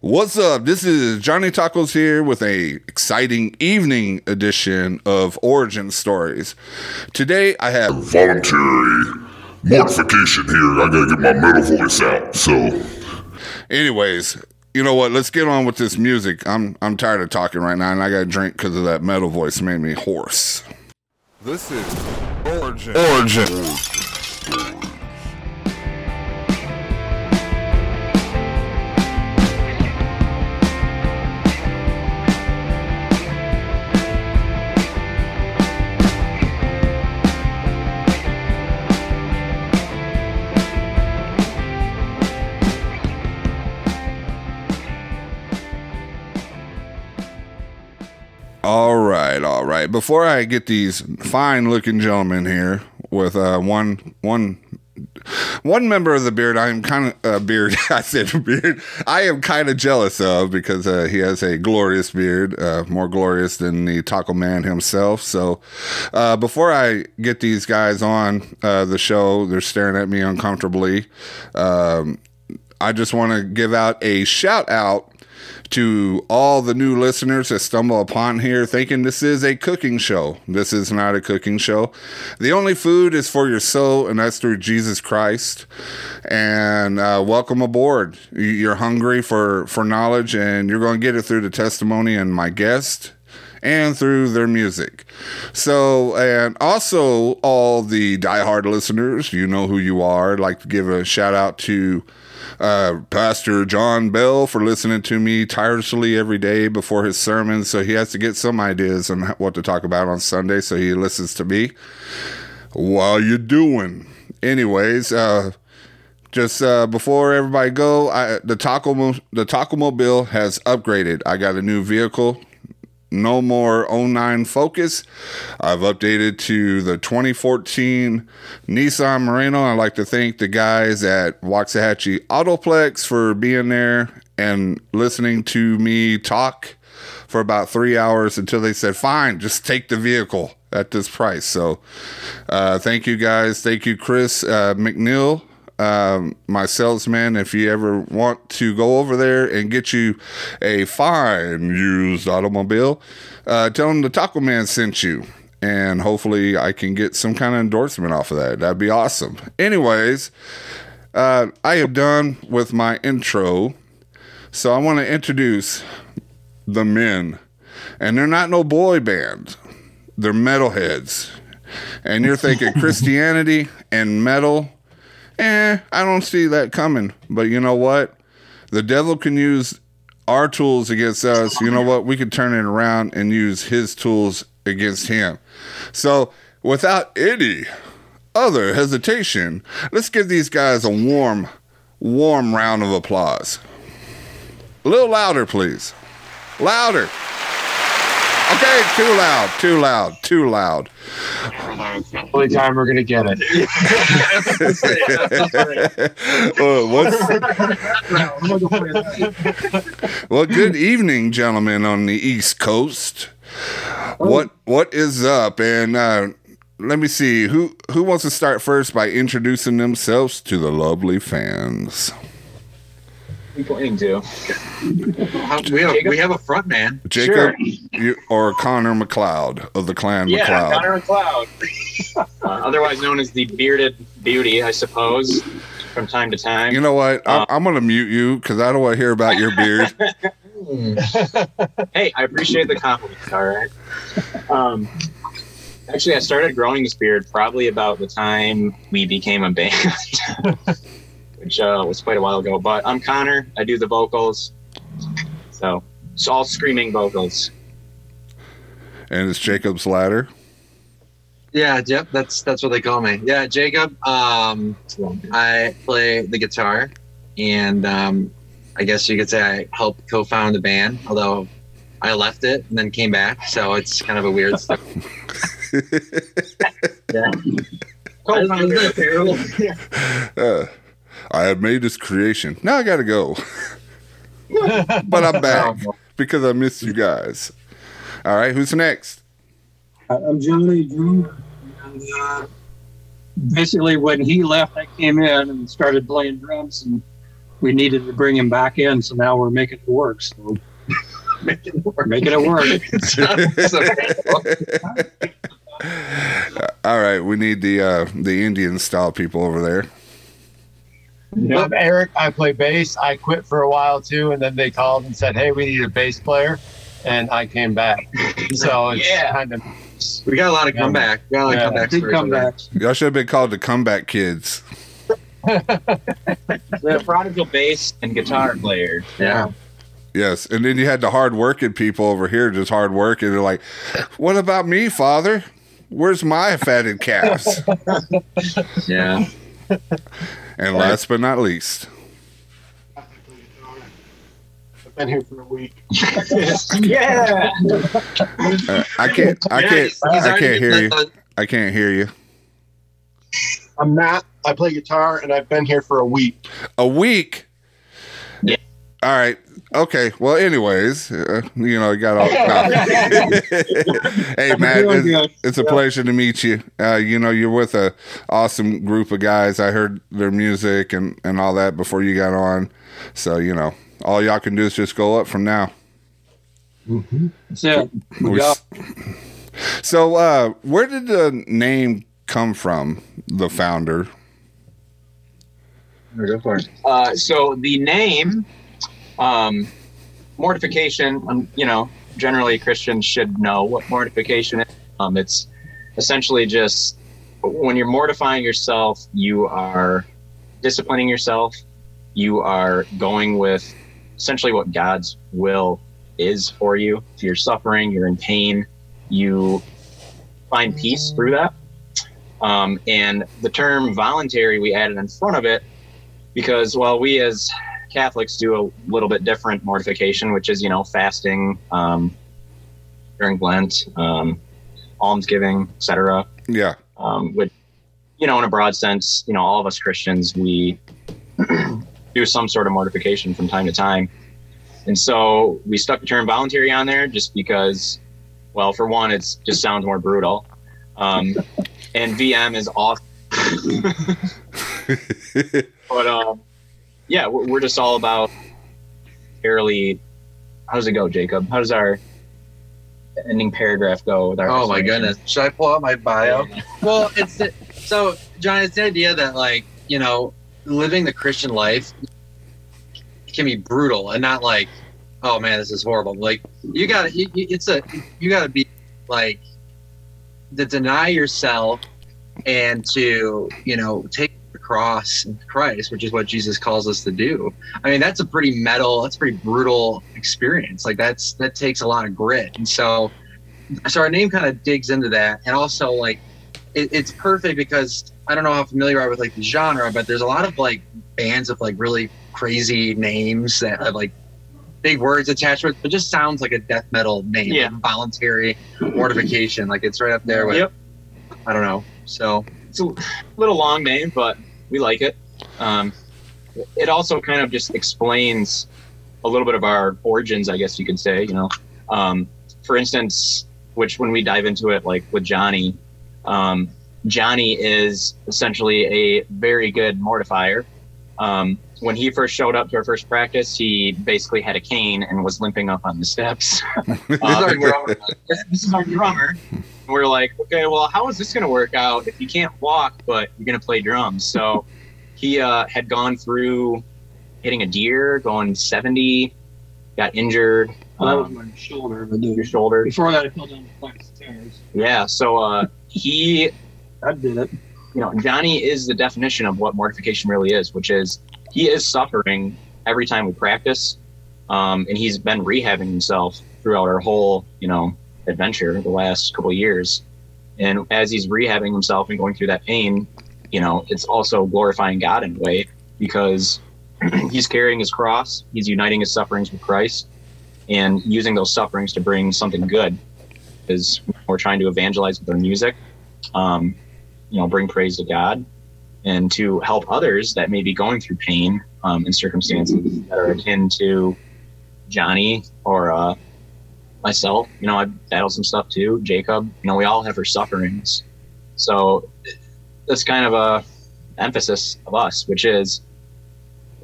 What's up? This is Johnny Tacos here with a exciting evening edition of Origin Stories. Today I have voluntary mortification here. I gotta get my metal voice out. So, anyways, you know what? Let's get on with this music. I'm I'm tired of talking right now, and I got to drink because of that metal voice made me hoarse. This is Origin. Origin. Right. Before I get these fine-looking gentlemen here with uh, one one one member of the beard, I am kind of uh, beard. I said beard. I am kind of jealous of because uh, he has a glorious beard, uh, more glorious than the Taco Man himself. So, uh, before I get these guys on uh, the show, they're staring at me uncomfortably. Um, I just want to give out a shout out to all the new listeners that stumble upon here thinking this is a cooking show. This is not a cooking show. The only food is for your soul, and that's through Jesus Christ. And uh, welcome aboard. You're hungry for, for knowledge, and you're going to get it through the testimony and my guest and through their music. So, and also all the diehard listeners, you know who you are. I'd like to give a shout out to uh, Pastor John Bell for listening to me tirelessly every day before his sermon. So he has to get some ideas on what to talk about on Sunday. So he listens to me. While you doing? Anyways, uh, just uh, before everybody go, I, the taco the Taco Mobile has upgraded. I got a new vehicle no more 09 Focus. I've updated to the 2014 Nissan Murano. I'd like to thank the guys at Waxahachie Autoplex for being there and listening to me talk for about three hours until they said, fine, just take the vehicle at this price. So uh, thank you guys. Thank you, Chris uh, McNeil um, my salesman, if you ever want to go over there and get you a fine used automobile, uh, tell him the Taco Man sent you. And hopefully, I can get some kind of endorsement off of that. That'd be awesome. Anyways, uh, I am done with my intro. So I want to introduce the men. And they're not no boy band, they're metalheads. And you're thinking Christianity and metal eh, I don't see that coming. But you know what? The devil can use our tools against us. You know what? We could turn it around and use his tools against him. So, without any other hesitation, let's give these guys a warm, warm round of applause. A little louder, please. Louder. Okay, too loud, too loud, too loud. Only time we're gonna get it. well, well, good evening, gentlemen on the East Coast. What what is up? And uh, let me see who who wants to start first by introducing themselves to the lovely fans we pointing to? we, have, we have a front man. Jacob sure. you, or Connor McLeod of the clan yeah, McLeod. Connor McLeod. uh, otherwise known as the bearded beauty, I suppose, from time to time. You know what? Uh, I'm, I'm going to mute you because I don't want to hear about your beard. hey, I appreciate the compliment. All right. Um, actually, I started growing this beard probably about the time we became a band which uh, was quite a while ago. But I'm Connor. I do the vocals. So it's all screaming vocals. And it's Jacob's ladder. Yeah, yep, that's that's what they call me. Yeah, Jacob. Um, I play the guitar, and um, I guess you could say I helped co-found the band. Although I left it and then came back, so it's kind of a weird stuff. yeah. Co-founder. uh, I have made this creation. Now I got to go. but I'm back because I missed you guys. All right, who's next? I'm Johnny Drew. And, uh, basically, when he left, I came in and started playing drums and we needed to bring him back in, so now we're making it work. So Making it work. making it work. All right, we need the uh, the Indian style people over there. I'm Eric. I play bass. I quit for a while too, and then they called and said, "Hey, we need a bass player," and I came back. So it's Yeah. kind of We got a lot of comeback. We got a lot Yeah. of comebacks. Big for each other. comebacks. Y'all should have been called the comeback kids. the prodigal bass and guitar player. Yeah. Yes, and then you had the hard working people over here, just hard working. They're like, "What about me, Father? Where's my fatted calves?" Yeah. And last but not least, I've been here for a week. yeah. uh, I can't, I can't, he's- he's I can't hear you. I can't hear you. I'm Matt. I play guitar, and I've been here for a week. A week. Yeah. All right. Okay. Well, anyways, uh, you know, you got all. no. hey, man, it's, it's a pleasure to meet you. Uh, you know, you're with a awesome group of guys. I heard their music and and all that before you got on. So you know, all y'all can do is just go up from now. That's it. We Yeah. So, uh, where did the name come from? The founder. Go for it. Uh, so the name, um, mortification. Um, you know, generally Christians should know what mortification is. Um, it's essentially just when you're mortifying yourself, you are disciplining yourself. You are going with essentially what God's will is for you. If you're suffering, you're in pain, you find peace through that. Um, and the term voluntary we added in front of it because well we as catholics do a little bit different mortification which is you know fasting um, during lent um, almsgiving etc Yeah. um, which you know in a broad sense you know all of us christians we do some sort of mortification from time to time. And so we stuck the term voluntary on there just because well for one it just sounds more brutal. Um, and vm is awesome. But um, yeah, we're, we're just all about fairly. How does it go, Jacob? How does our ending paragraph go? With our Oh my goodness. Should I pull out my bio? well, it's the, so John. It's the idea that like you know, living the Christian life can be brutal and not like, oh man, this is horrible. Like you got to It's a you got to be like to deny yourself and to you know take the cross Christ, which is what Jesus calls us to do. I mean, that's a pretty metal, that's a pretty brutal experience. Like that's that takes a lot of grit, and so so our name kind of digs into that and also like it, it's perfect because i don't know how familiar I with like the genre but there's a lot of like bands with like really crazy names that have like big words attached to it but just sounds like a death metal name Yeah. like voluntary mortification like it's right up there with Yep. i don't know so It's a little long name, but we like it. Um, it also kind of just explains a little bit of our origins, I guess you could say. You know, um, for instance, which when we dive into it, like with Johnny, um, Johnny is essentially a very good mortifier. Um, when he first showed up to our first practice, he basically had a cane and was limping up on the steps. Uh, our and we're- drummer. this is our drummer. We're like, okay, well, how is this going to work out if you can't walk, but you're going to play drums? So he uh, had gone through hitting a deer, going 70, got injured. Well, that was Um, my shoulder. But your shoulder. before that, I fell down the flight of stairs. Yeah. So uh, he, That did it. you know, Johnny is the definition of what mortification really is, which is he is suffering every time we practice. Um, and he's been rehabbing himself throughout our whole, you know, adventure the last couple years. And as he's rehabbing himself and going through that pain, you know, it's also glorifying God in a way because he's carrying his cross, he's uniting his sufferings with Christ, and using those sufferings to bring something good. Is we're trying to evangelize with our music, um, you know, bring praise to God, and to help others that may be going through pain um, and circumstances that are akin to Johnny or uh, myself. You know, I've battled some stuff too. Jacob, you know, we all have our sufferings. So that's kind of a emphasis of us, which is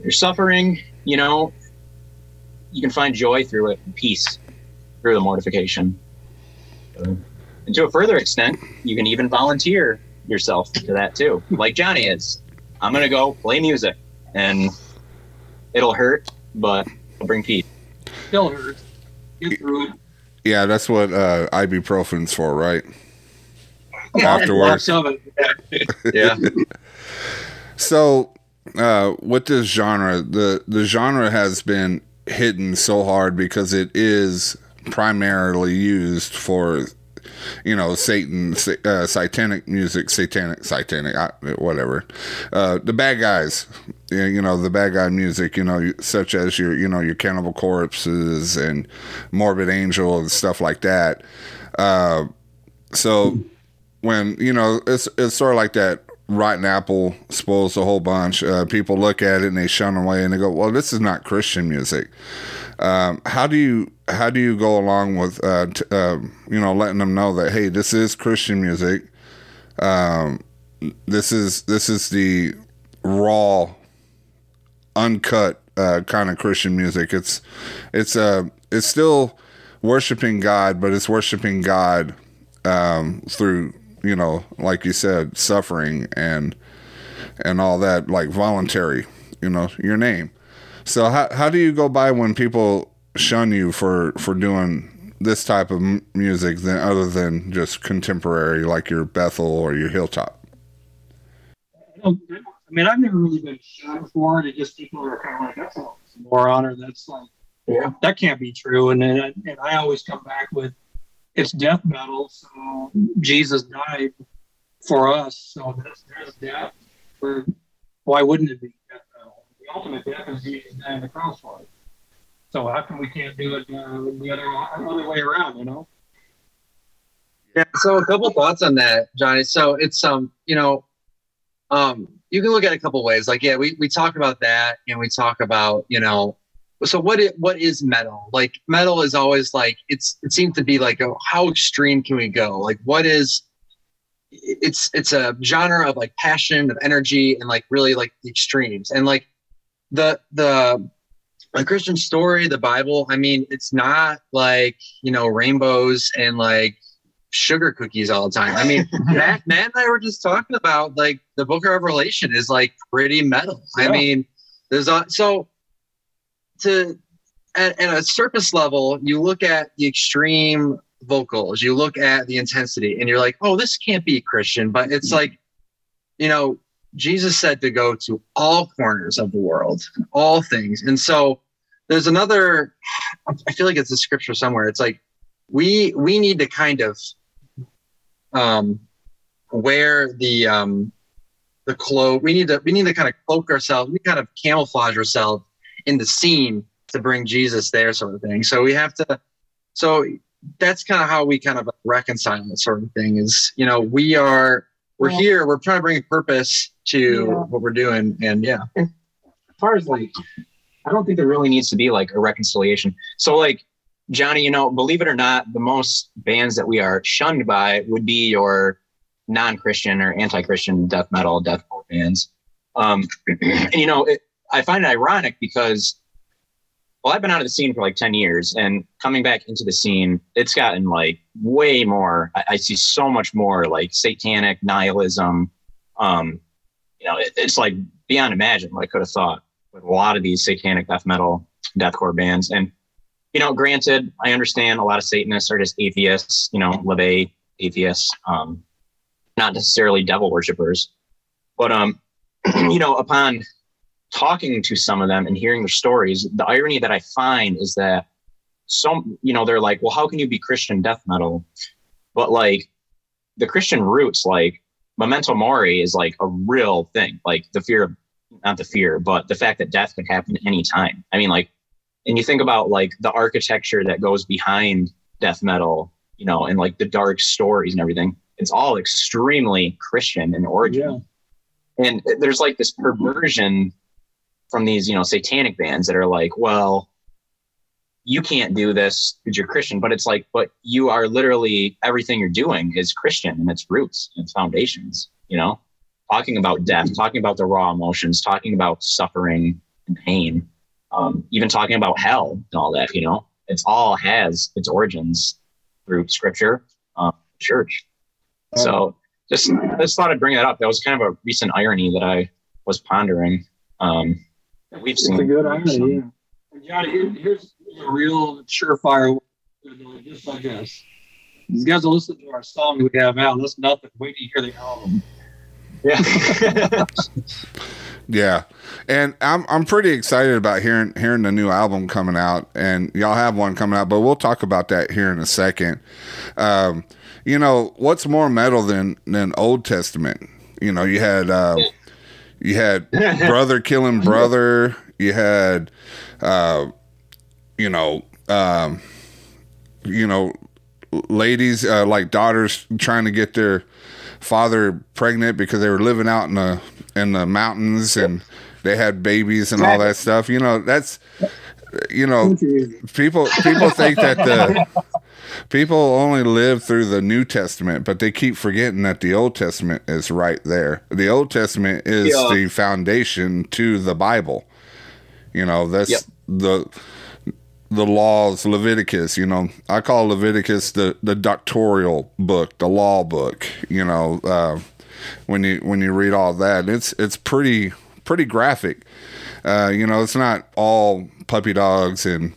you're suffering, you know, you can find joy through it, and peace through the mortification. And to a further extent, you can even volunteer yourself to that too, like Johnny is. I'm gonna go play music, and it'll hurt, but it'll bring peace. Still hurts. Get through it. Yeah, that's what uh, ibuprofen's for, right? Afterwards. Lots. Yeah. So, uh, with this genre, the the genre has been hidden so hard because it is primarily used for, you know, Satan, uh, satanic music, satanic, satanic, whatever. Uh, the bad guys, you know, the bad guy music, you know, such as your, you know, your Cannibal Corpses and Morbid Angel and stuff like that. Uh, so when you know it's it's sort of like that rotten apple spoils the whole bunch. Uh, people look at it and they shun away and they go, "Well, this is not Christian music." Um, how do you how do you go along with uh, t- um you know letting them know that hey, this is Christian music. Um, this is this is the raw, uncut uh, kind of Christian music. It's it's uh it's still worshiping God, but it's worshiping God um, through you know, like you said, suffering and and all that, like voluntary, you know, your name. So how how do you go by when people shun you for for doing this type of m- music than other than just contemporary, like your Bethel or your Hilltop? I don't- I mean, I've never really been shunned for it. It just people are kind of like, that's a moron, or that's like, Yeah. that can't be true. And then, and I always come back with, it's death metal, so Jesus died for us, so that's there's death. For why wouldn't it be death metal? The ultimate death is Jesus dying on the cross for us. So how come we can't do it uh, the other other way around? You know? Yeah. So a couple thoughts on that, Johnny. So it's um, you know, um, you can look at a couple ways. Like, yeah, we we talk about that, and we talk about you know, so what it what is metal? Like, metal is always like it's it seems to be like, oh, how extreme can we go? Like, what is it's it's a genre of like passion of energy and like really like the extremes and like the the the christian story the bible i mean it's not like you know rainbows and like sugar cookies all the time. I mean matt, matt and i were just talking about like the book of revelation is like pretty metal. I mean there's a so to at, at a surface level you look at the extreme vocals you look at the intensity and you're like oh this can't be christian but it's mm-hmm. like you know jesus said to go to all corners of the world all things. And so there's another i feel like it's a scripture somewhere. It's like we we need to kind of um wear the um the cloak we need to we need to kind of cloak ourselves we kind of camouflage ourselves in the scene to bring jesus there sort of thing. So we have to so that's kind of how we kind of reconcile that sort of thing is you know we are we're Well- here we're trying to bring a purpose to Yeah. what we're doing and yeah. As far as like i don't think there really needs to be like a reconciliation. So like johnny you know believe it or not the most bands that we are shunned by would be your non-christian or anti-christian death metal deathcore bands. Um and you know it, i find it ironic because well i've been out of the scene for like 10 years and coming back into the scene it's gotten like way more. I, I see so much more like satanic nihilism um you know it, it's like beyond imagine what I could have thought with a lot of these satanic death metal, deathcore bands. And, you know, granted, I understand a lot of Satanists are just atheists, you know, LaVey atheists, um, not necessarily devil worshippers. But, um, you know, upon talking to some of them and hearing their stories, the irony that I find is that some, you know, they're like, well, how can you be Christian death metal? But like the Christian roots, like memento mori is like a real thing. Like the fear of not the fear, but the fact that death can happen anytime. I mean, like, and you think about like the architecture that goes behind death metal, you know, and like the dark stories and everything. It's all extremely Christian in origin. And there's like this perversion from these, you know, satanic bands that are like, well, you can't do this because you're Christian, but it's like, but you are literally everything you're doing is Christian and its roots and its foundations, you know? talking about death, talking about the raw emotions, talking about suffering, and pain. Um, even talking about hell and all that, you know, it's all has its origins through scripture, um, church. So just just thought I'd bring that up. That was kind of a recent irony that I was pondering. Um, we've It's seen. a good irony. Johnny, here's a real surefire, just like this. These guys will listen to our song we have out. That's nothing. Wait till you hear the album. Yeah. Yeah, and I'm I'm pretty excited about hearing hearing the new album coming out, and y'all have one coming out, but we'll talk about that here in a second. Um, you know, what's more metal than than Old Testament? You know, you had uh, you had brother killing brother, you had uh, you know um, you know ladies uh, like daughters trying to get their father pregnant because they were living out in the in the mountains and they had babies and all that stuff. You know, that's you know people people think that the people only live through the New Testament, but they keep forgetting that the Old Testament is right there. The Old Testament is Yeah. the foundation to the Bible. You know, that's Yep. the the laws, Leviticus, you know, I call Leviticus the, the doctorial book, the law book, you know, uh, when you, when you read all that, it's, it's pretty, pretty graphic. Uh, you know, it's not all puppy dogs and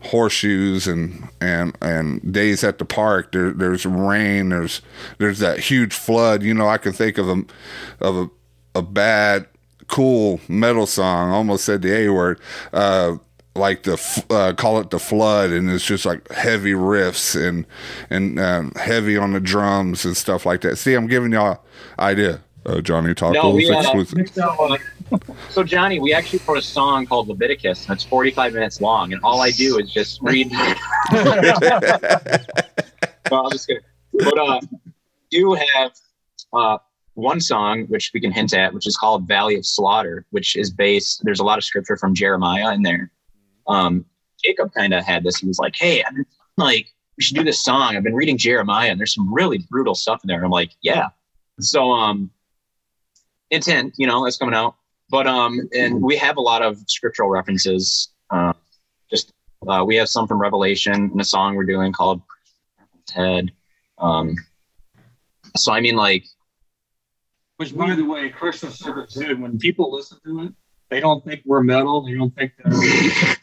horseshoes and, and, and days at the park. There, there's rain. There's, there's that huge flood. You know, I can think of a, of a, a bad, cool metal song. Almost said the A word. Uh, like the uh, call it the flood, and it's just like heavy riffs and and um, heavy on the drums and stuff like that. See, I'm giving y'all idea. Uh, Johnny Tacos No, we, uh, exclusive. so Johnny, we actually wrote a song called Leviticus, and it's 45 minutes long, and all I do is just read. no, I'm just kidding. But uh, do have uh, one song which we can hint at, which is called Valley of Slaughter, which is based. There's a lot of scripture from Jeremiah in there. Um, Jacob kind of had this. He was like, "Hey, I'm like, we should do this song. I've been reading Jeremiah, and there's some really brutal stuff in there." And I'm like, "Yeah." So um, intent, you know, that's coming out. But um, and we have a lot of scriptural references. Uh, just uh, we have some from Revelation in a song we're doing called Ted. Um, so I mean, like, Which, by the way, Christian Circuit too. When people listen to it, they don't think we're metal. They don't think that.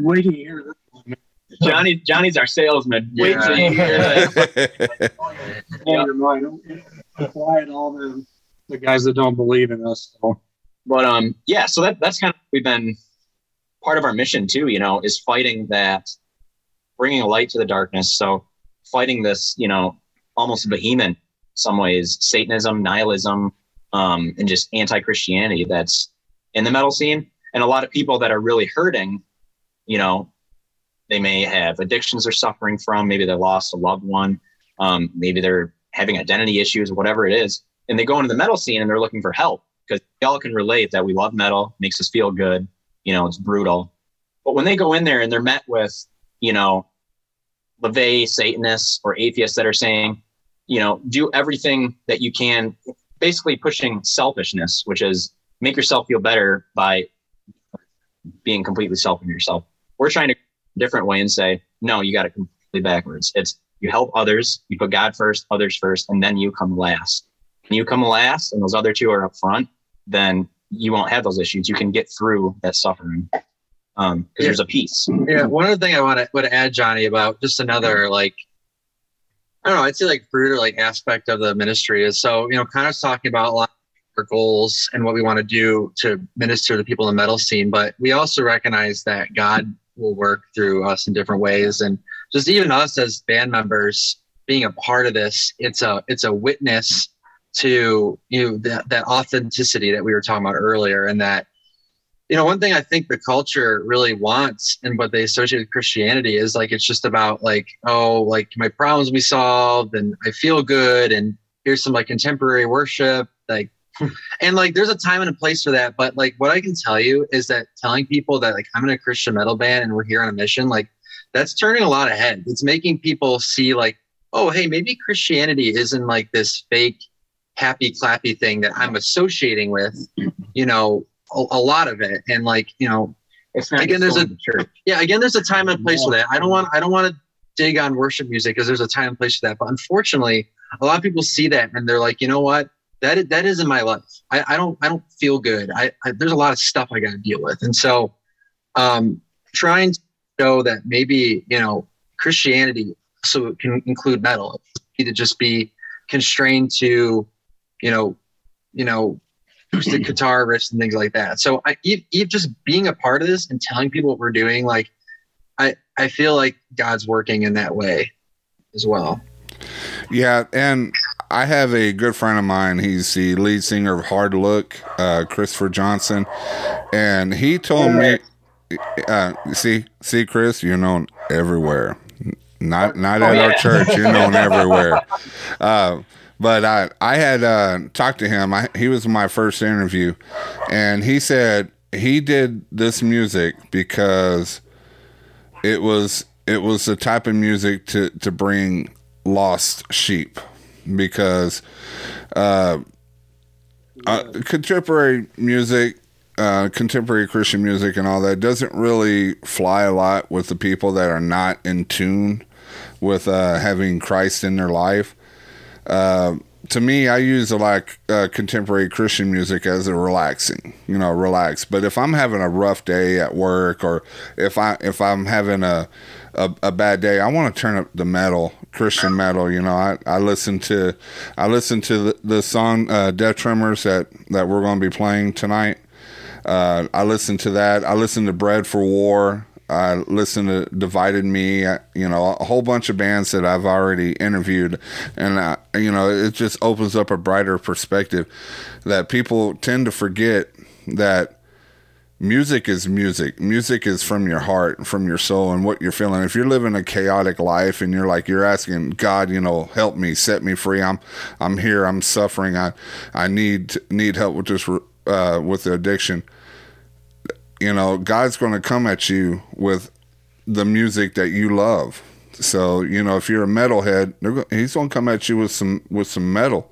Wait till you hear this. one. Johnny, Johnny's our salesman. Wait till you hear that. Blow your mind. It'll Quiet all the the guys that don't believe in us. So. but um yeah so that that's kind of we've been part of our mission too you know is fighting that bringing a light to the darkness so fighting this you know almost vehement some ways satanism nihilism um and just anti-christianity that's in the metal scene. And a lot of people that are really hurting you know they may have addictions they're suffering from. Maybe they lost a loved one. Um, maybe they're having identity issues whatever it is. And they go into the metal scene and they're looking for help because we all can relate that we love metal, makes us feel good. You know, it's brutal. But when they go in there and they're met with, you know, LaVey Satanists or atheists that are saying, you know, do everything that you can, basically pushing selfishness, which is make yourself feel better by being completely self in yourself. We're trying to different way and say, no, you got it completely backwards. It's you help others, you put God first, others first, and then you come last and you come last and those other two are up front, then you won't have those issues. You can get through that suffering. Um, because there's a peace. Yeah, one other thing I want to add, Johnny, about just another like I don't know, I'd say like or like aspect of the ministry is so you know, kind of talking about our goals and what we want to do to minister to people in the metal scene, but we also recognize that God will work through us in different ways, and just even us as band members being a part of this, it's a it's a witness to you know that, that authenticity that we were talking about earlier, and that you know, one thing I think the culture really wants and what they associate with Christianity is like it's just about like, oh, like my problems be solved and I feel good and here's some like contemporary worship, like and like there's a time and a place for that. But like what I can tell you is that telling people that like I'm in a Christian metal band and we're here on a mission, like that's turning a lot of heads. It's making people see like, oh, hey, maybe Christianity isn't like this fake happy clappy thing that I'm associating with, you know, a, a lot of it, and like you know, It's not Again, there's a church. yeah, again, there's a time and place for that. I don't want I don't want to dig on worship music because there's a time and place for that. But unfortunately, a lot of people see that and they're like, you know what, that is, that isn't my life. I, I don't I don't feel good. I, I there's a lot of stuff I got to deal with, and so um, trying to show that maybe you know Christianity so it can include metal, it to just be constrained to you know you know acoustic guitar riffs and things like that. So I e- e- just being a part of this and telling people what we're doing, like I I feel like God's working in that way as well. Yeah, and I have a good friend of mine. He's the lead singer of Hard Look, uh, Christopher Johnson, and he told me, uh, "See, see, Chris, you're known everywhere. Not not at our church. You're known everywhere." Uh, but I I had uh, talked to him. I, he was my first interview, and he said he did this music because it was it was the type of music to to bring lost sheep because uh, uh, contemporary music uh, contemporary christian music and all that doesn't really fly a lot with the people that are not in tune with uh, having christ in their life uh, to me, I use a lot of uh, contemporary Christian music as a relaxing, you know, relax. But if I'm having a rough day at work, or if I if I'm having a a, a bad day, I want to turn up the metal, Christian metal. You know, I, I listen to I listen to the, the song uh, "Death Tremors" that that we're going to be playing tonight. Uh, I listen to that. I listen to "Bread for War." I listen to Divided Me, uh, you know, a whole bunch of bands that I've already interviewed. And, uh, you know, it just opens up a brighter perspective that people tend to forget that music is music. Music is from your heart, from your soul, and what you're feeling. If you're living a chaotic life and you're like, you're asking God, you know, help me, set me free. I'm, I'm here. I'm suffering. I, I need, need help with this, uh, with the addiction you know, God's going to come at you with the music that you love. So, you know, if you're a metalhead, go- he's going to come at you with some with some metal.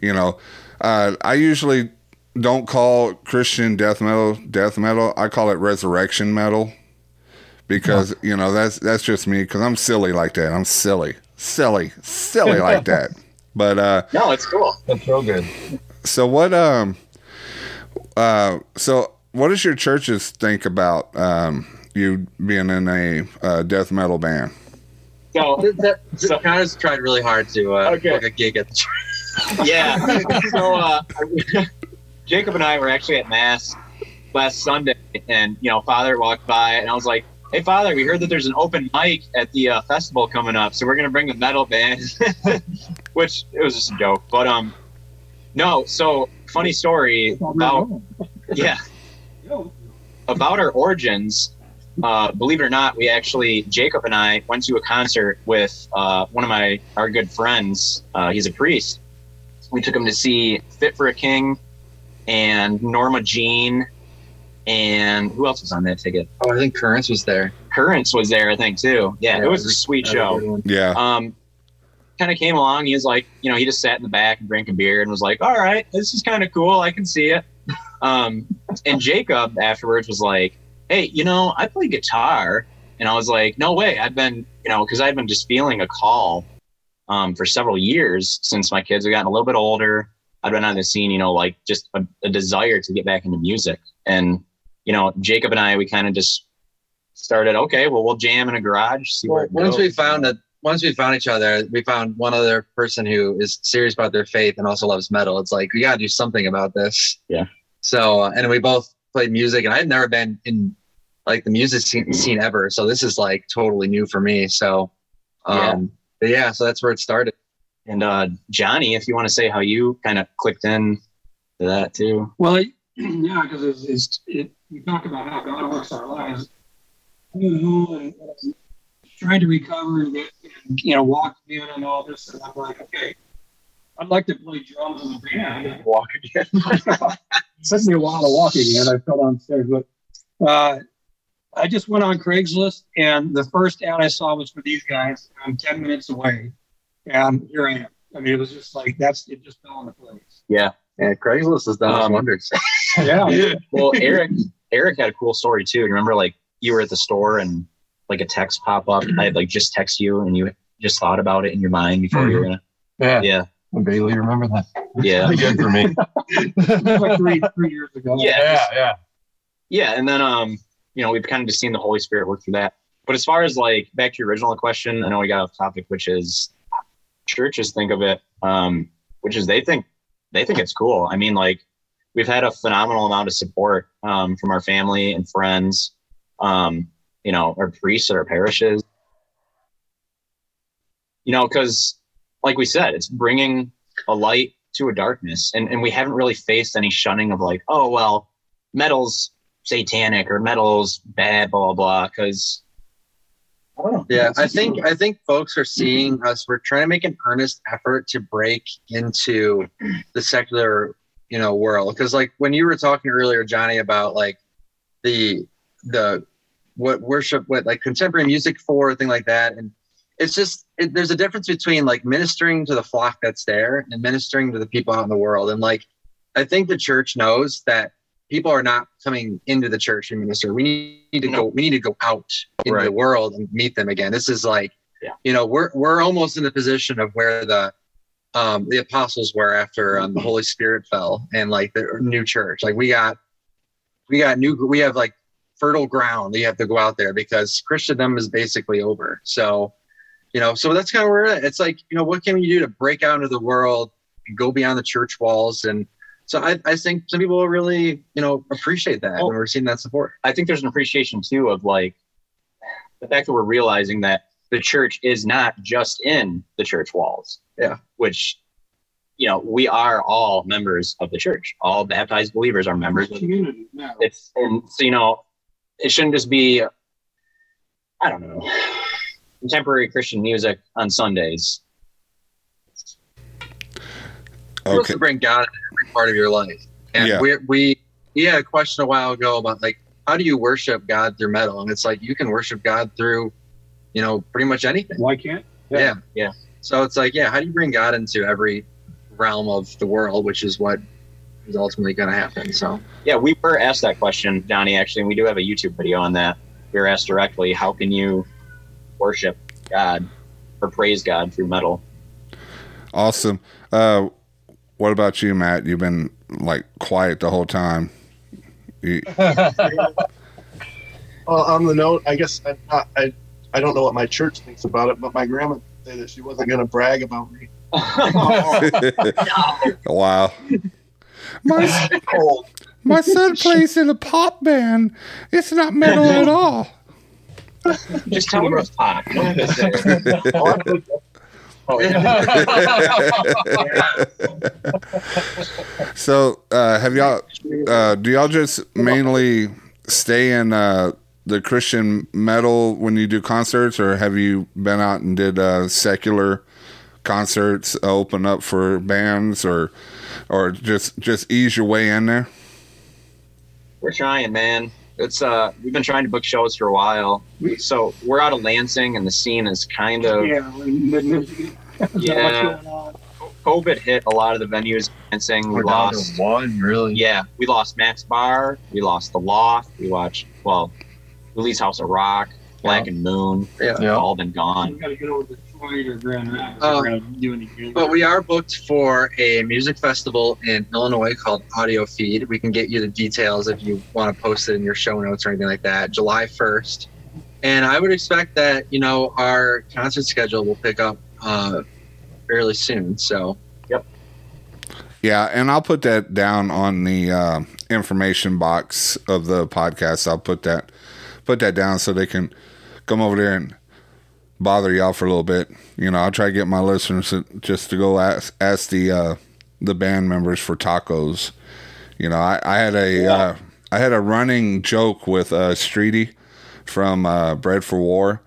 You know, uh, I usually don't call Christian death metal death metal. I call it resurrection metal because you know that's that's just me because I'm silly like that. I'm silly, silly, silly like that. But uh, No, it's cool. That's real good. so what um uh so what does your churches think about um you being in a uh, death metal band? So That, that, Connor's tried really hard to uh, Okay. book a gig at the church. yeah. so uh, Jacob and I were actually at mass last Sunday, and you know, Father walked by, and I was like, "Hey, Father, we heard that there's an open mic at the uh, festival coming up, so we're gonna bring the metal band." Which it was just a joke, but um, no. So funny story about yeah about our origins. Uh, believe it or not, we actually Jacob and I went to a concert with uh, one of my our good friends. Uh, he's a priest. We took him to see Fit for a King and Norma Jean, and who else was on that ticket? Oh, I think Currents was there. Currents was there, I think too. Yeah, it was a sweet That a show. Yeah. um, kind of came along. He was like, you know, he just sat in the back and drank a beer and was like, all right, this is kind of cool. I can see it. Um, and Jacob afterwards was like, hey, you know, I play guitar. And I was like, no way. I've been, you know, because I've been just feeling a call um, for several years since my kids have gotten a little bit older. I've been on the scene, you know, like just a, a desire to get back into music. And, you know, Jacob and I, we kind of just started, okay, well, we'll jam in a garage. See Well, it once we found that, once we found each other, we found one other person who is serious about their faith and also loves metal. It's like we got to do something about this. Yeah. So, uh, and we both played music, and I've never been in like the music scene, scene ever. So this is like totally new for me. So, um, but yeah, so that's where it started. And uh, Johnny, if you want to say how you kind of clicked in to that too. Well, it, yeah, because it's, it's it. We talk about how God works our lives, you know, and, and trying to recover and get, you know, walk again and all this. And I'm like, okay, I'd like to play drums in the band. Walk again. It took me a while to walk again. I fell downstairs, but uh, I just went on Craigslist, and the first ad I saw was for these guys. I'm 10 minutes away, and here I am. I mean, it was just like that's it. Just fell into place. Yeah. yeah, Craigslist has done Um, wonders. Yeah. Well, Eric, Eric had a cool story too. Remember, like you were at the store and like a text pop up. I had like just text you and you just thought about it in your mind before you were gonna. Yeah. Yeah, Bailey, remember that? yeah, Pretty good for me. like three, three years ago. Yeah. yeah, yeah. yeah. And then um, you know, we've kind of just seen the Holy Spirit work through that. But as far as like back to your original question, I know we got off topic, which is churches think of it, um, which is they think they think it's cool. I mean, like we've had a phenomenal amount of support um, from our family and friends, um, you know, our priests at our parishes. You know, because like we said, it's bringing a light to a darkness, and and we haven't really faced any shunning of like, oh well, metal's satanic or metal's bad, blah blah blah. Because I. Yeah, I think I think folks are seeing us. We're trying to make an earnest effort to break into the secular, you know, world. Because like when you were talking earlier, Johnny, about like the the what worship, what like contemporary music for, thing like that, and it's just it, there's a difference between like ministering to the flock that's there and ministering to the people out in the world. And like I think the church knows that people are not coming into the church and minister. We need to go. We need to go out into Right. the world and meet them again. This is like, Yeah. you know, we're we're almost in the position of where the um, the apostles were after um, the Holy Spirit fell and like the new church. Like we got we got new. We have like fertile ground. that You have to go out there because Christendom is basically over. So, you know, so that's kind of where we're at. It's like, you know, what can we do to break out into the world and go beyond the church walls and so I, I think some people really, you know, appreciate that, Well- and we're seeing that support. I think there's an appreciation too of like the fact that we're realizing that the church is not just in the church walls. Yeah. Which, you know, we are all members of the church. All baptized believers are members of the Community. Yeah. it's and so you know, it shouldn't just be I don't know, contemporary Christian music on Sundays. You're supposed Okay. to bring God into every part of your life. And Yeah. we we we had a question a while ago about like how do you worship God through metal? And it's like you can worship God through, you know, pretty much anything. Why can't? Yeah. Yeah. So it's like, yeah, how do you bring God into every realm of the world, which is what is ultimately going to happen. So Yeah, we were asked that question, Johnny, actually, and we do have a YouTube video on that. We were asked directly, how can you worship God or praise God through metal? Awesome. Uh, what about you, Matt? You've been like quiet the whole time. You, Well, on the note, I guess I'm not, I I don't know what my church thinks about it, but my grandma said that she wasn't going to brag about me. wow. My Cold. my son plays in a pop band. It's not metal at all. Just tell him it's pop. You don't have to say- Oh, I think- yeah. So, uh, have y'all? Uh, do y'all just mainly stay in uh, the Christian metal when you do concerts, or have you been out and did uh, secular concerts, uh, open up for bands, or or just just ease your way in there? We're trying, man. It's uh, we've been trying to book shows for a while. So we're out of Lansing, and the scene is kind of Yeah. in mid-Michigan. There's not Yeah. much going on. COVID hit a lot of the venues. in Lansing, we We're lost. one, really. Yeah, we lost Mac's Bar. We lost the Loft. We watched well, Lily's House of Rock, Black and Moon. yeah. Yeah. All been gone. We got to get over Detroit or Grand Rapids. We're going to do any gigs. But we are booked for a music festival in Illinois called Audiofeed. We can get you the details if you want to post it in your show notes or anything like that. July 1st. And I would expect that, you know, our concert schedule will pick up uh, fairly soon. So, yep. Yeah, and I'll put that down on the uh, information box of the podcast. I'll put that put that down so they can come over there and bother y'all for a little bit. You know, I'll try to get my listeners to, just to go ask ask the uh, the band members for tacos. You know, I, I had a uh, I had a running joke with uh, Streety from uh, Bread for War.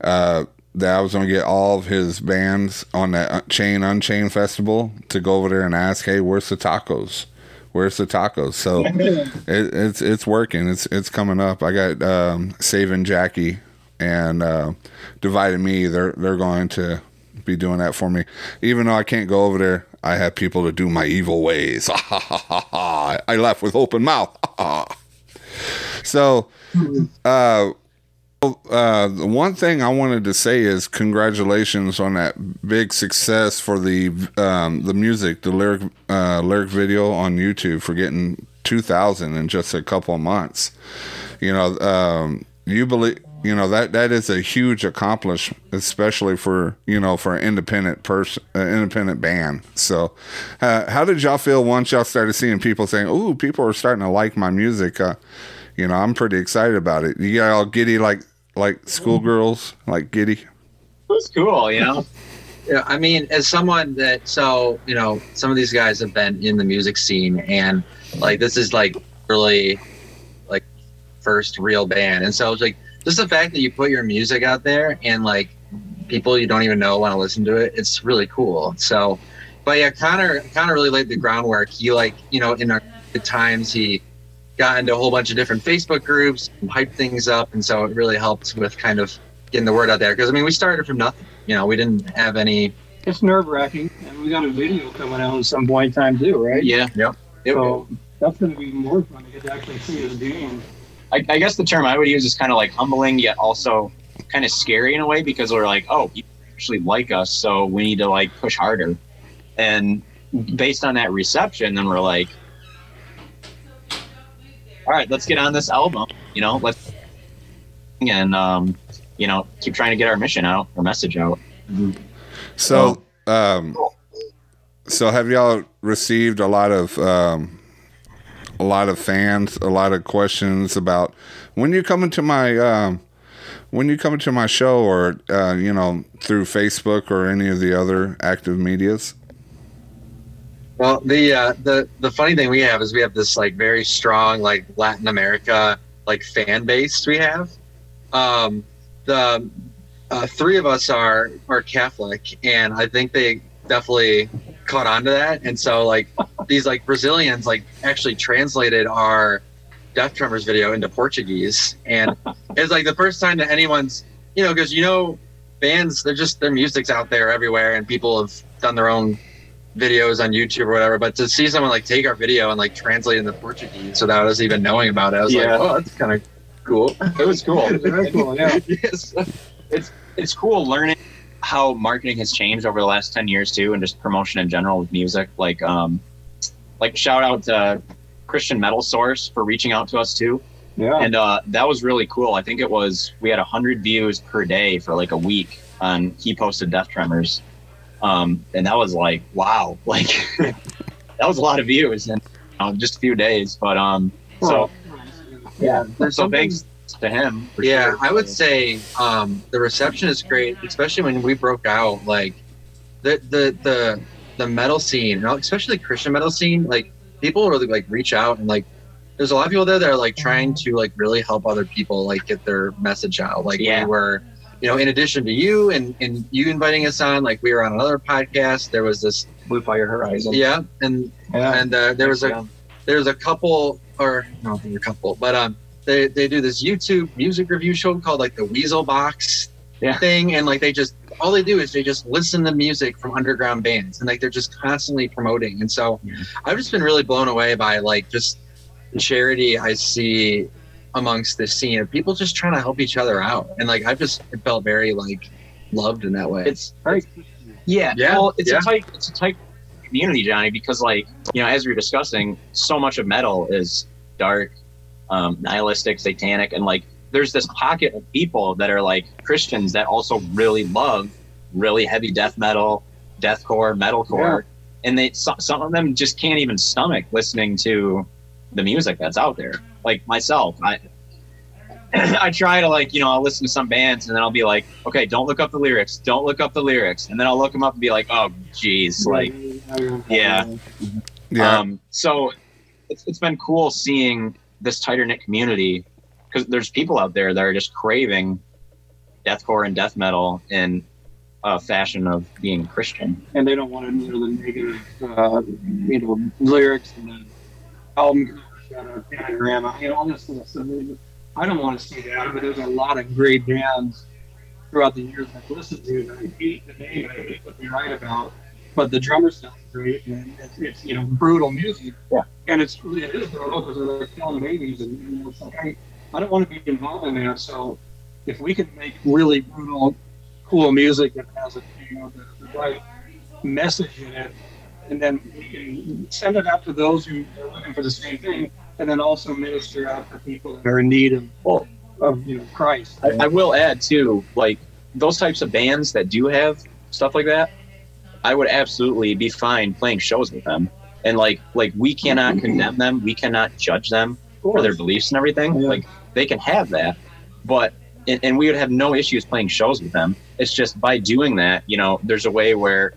Uh, that I was going to get all of his bands on that Chain Unchain festival to go over there and ask, "Hey, where's the tacos? Where's the tacos?" So it, it's it's working. It's it's coming up. I got um, Saving Jackie and uh, Divided Me. They're they're going to be doing that for me. Even though I can't go over there, I have people to do my evil ways. I laugh with open mouth. so, uh, uh, the one thing I wanted to say is congratulations on that big success for the um, the music, the lyric uh, lyric video on YouTube for getting two thousand in just a couple of months. You know, um, you believe you know that that is a huge accomplishment, especially for you know for an independent person, uh, independent band. So, uh, how did y'all feel once y'all started seeing people saying, oh people are starting to like my music"? Uh, you know, I'm pretty excited about it. You got all giddy like like schoolgirls, like giddy. Was cool, you know. Yeah, I mean, as someone that so you know, some of these guys have been in the music scene, and like this is like really like first real band, and so it's like just the fact that you put your music out there and like people you don't even know want to listen to it, it's really cool. So, but yeah, Connor Connor really laid the groundwork. He like you know in our good times he got into a whole bunch of different Facebook groups, and hyped things up, and so it really helped with kind of getting the word out there. Because I mean, we started from nothing. You know, we didn't have any. It's nerve wracking, and we got a video coming out at some point in time too, right? Yeah. Yep. It, So that's going to be more fun to get to actually see us doing. I, I guess the term I would use is kind of like humbling, yet also kind of scary in a way because we're like, oh, people actually like us, so we need to like push harder. And based on that reception, then we're like, all right, let's get on this album. You know, let's and um, you know keep trying to get our mission out, our message out. So, um, so have y'all received a lot of um, a lot of fans, a lot of questions about when you come into my um, when you come into my show, or uh, you know through Facebook or any of the other active medias? Well, the uh, the the funny thing we have is we have this like very strong like Latin America like fan base we have. Um, the uh, three of us are are Catholic, and I think they definitely caught on to that. And so like these like Brazilians like actually translated our Death Tremors video into Portuguese, and it's like the first time that anyone's you know because you know bands they're just their music's out there everywhere, and people have done their own videos on YouTube or whatever, but to see someone like take our video and like translate into Portuguese without us even knowing about it, I was Yeah. like, oh, that's kind of cool. It was cool. It Very cool, yeah. yes. it's it's cool learning how marketing has changed over the last 10 years too and just promotion in general with music. Like um like shout out to christian metal source for reaching out to us too. Yeah. and uh that was really cool. I think it was we had 100 views per day for like a week on he posted death tremors. Um and that was like wow. Like that was a lot of views in uh, just a few days. But um so yeah. There's so thanks to him for Yeah, sure. I would say um, the reception is great, especially when we broke out. Like the the the the metal scene, especially the Christian metal scene. Like people really like reach out and like. There's a lot of people there that are like trying to like really help other people like get their message out. Like Yeah. we were, you know, in addition to you and and you inviting us on, like we were on another podcast. There was this, blue fire horizon yeah, and Yeah. and uh, there was a Yeah. there's a couple or no, a couple, but um, they they do this YouTube music review show called like the Weasel Box Yeah. thing, and like they just all they do is they just listen to music from underground bands, and like they're just constantly promoting. And so Yeah. I've just been really blown away by like just the charity I see amongst this scene of people just trying to help each other out, and like I've just felt very like loved in that way. it's Very Yeah, Yeah, Well, it's yeah. a tight, it's a tight community, Johnny, because like you know, as we were discussing, so much of metal is dark, um, nihilistic, satanic, and like there's this pocket of people that are like Christians that also really love really heavy death metal, deathcore, metalcore, and they some, some of them just can't even stomach listening to the music that's out there. Like myself, I. I try to like, you know, I'll listen to some bands and then I'll be like, okay, don't look up the lyrics. Don't look up the lyrics. And then I'll look them up and be like, oh, geez. Like, Yeah. Yeah, um, so it's, it's been cool seeing this tighter knit community because there's people out there that are just craving deathcore and death metal in a fashion of being Christian. and they don't want to hear the negative, uh, you know, lyrics and the album panorama, you know, all this. I don't want to see that, but there's a lot of great bands throughout the years I've listened to. And I hate the name, I hate what they write about, but the drummer sounds great, and it's, it's you know brutal music. Yeah. And it's it is brutal because they're like killing babies, and you know, it's like I I don't want to be involved in that. So if we can make really brutal, cool music that has a you know the, the right message in it, and then we can send it out to those who are looking for the same thing, and then also minister out to people that are in need of, Well- of you know Christ. I, I will add too, like those types of bands that do have stuff like that, I would absolutely be fine playing shows with them. And like, like we cannot condemn them, we cannot judge them for their beliefs and everything. Yeah. Like they can have that, but and, and we would have no issues playing shows with them. It's just by doing that, you know, there's a way where